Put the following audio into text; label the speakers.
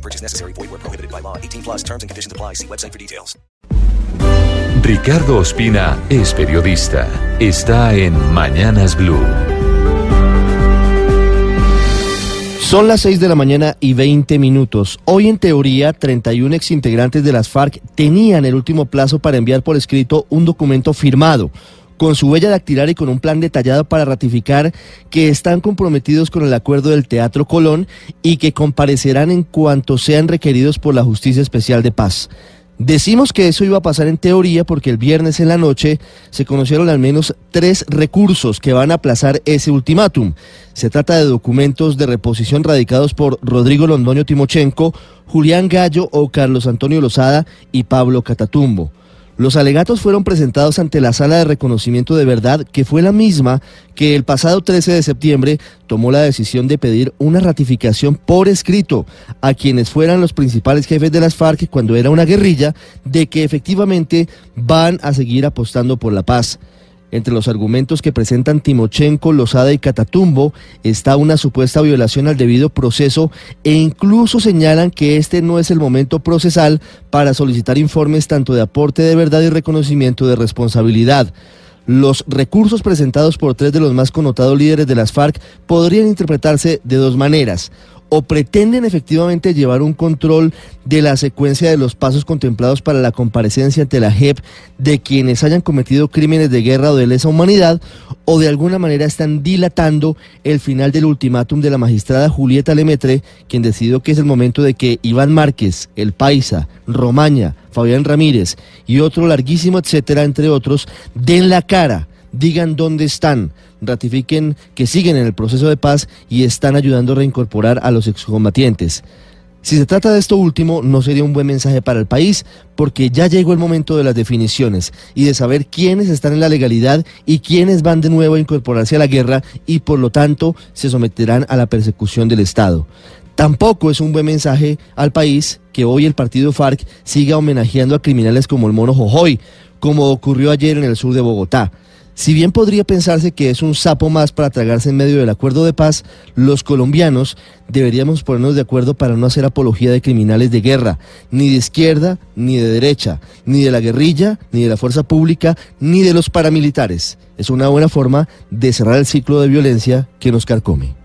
Speaker 1: No purchase necessary. Void where prohibited by law. 18 plus terms and conditions apply. See website for details.
Speaker 2: Ricardo Ospina es periodista. Está en Mañanas Blue.
Speaker 3: Son las 6 de la mañana y 20 minutos. Hoy, en teoría, 31 exintegrantes de las FARC tenían el último plazo para enviar por escrito un documento firmado con su huella dactilar y con un plan detallado para ratificar que están comprometidos con el acuerdo del Teatro Colón y que comparecerán en cuanto sean requeridos por la Justicia Especial de Paz. Decimos que eso iba a pasar en teoría porque el viernes en la noche se conocieron al menos tres recursos que van a aplazar ese ultimátum. Se trata de documentos de reposición radicados por Rodrigo Londoño Timochenko, Julián Gallo o Carlos Antonio Lozada y Pablo Catatumbo. Los alegatos fueron presentados ante la sala de reconocimiento de verdad, que fue la misma que el pasado 13 de septiembre tomó la decisión de pedir una ratificación por escrito a quienes fueran los principales jefes de las FARC cuando era una guerrilla, de que efectivamente van a seguir apostando por la paz. Entre los argumentos que presentan Timochenko, Lozada y Catatumbo está una supuesta violación al debido proceso e incluso señalan que este no es el momento procesal para solicitar informes tanto de aporte de verdad y reconocimiento de responsabilidad. Los recursos presentados por tres de los más connotados líderes de las FARC podrían interpretarse de dos maneras o pretenden efectivamente llevar un control de la secuencia de los pasos contemplados para la comparecencia ante la JEP de quienes hayan cometido crímenes de guerra o de lesa humanidad, o de alguna manera están dilatando el final del ultimátum de la magistrada Julieta Lemetre, quien decidió que es el momento de que Iván Márquez, El Paisa, Romaña, Fabián Ramírez y otro larguísimo etcétera, entre otros, den la cara digan dónde están, ratifiquen que siguen en el proceso de paz y están ayudando a reincorporar a los excombatientes. Si se trata de esto último, no sería un buen mensaje para el país, porque ya llegó el momento de las definiciones y de saber quiénes están en la legalidad y quiénes van de nuevo a incorporarse a la guerra y por lo tanto se someterán a la persecución del Estado. Tampoco es un buen mensaje al país que hoy el partido FARC siga homenajeando a criminales como el mono Jojoy, como ocurrió ayer en el sur de Bogotá. Si bien podría pensarse que es un sapo más para tragarse en medio del acuerdo de paz, los colombianos deberíamos ponernos de acuerdo para no hacer apología de criminales de guerra, ni de izquierda, ni de derecha, ni de la guerrilla, ni de la fuerza pública, ni de los paramilitares. Es una buena forma de cerrar el ciclo de violencia que nos carcome.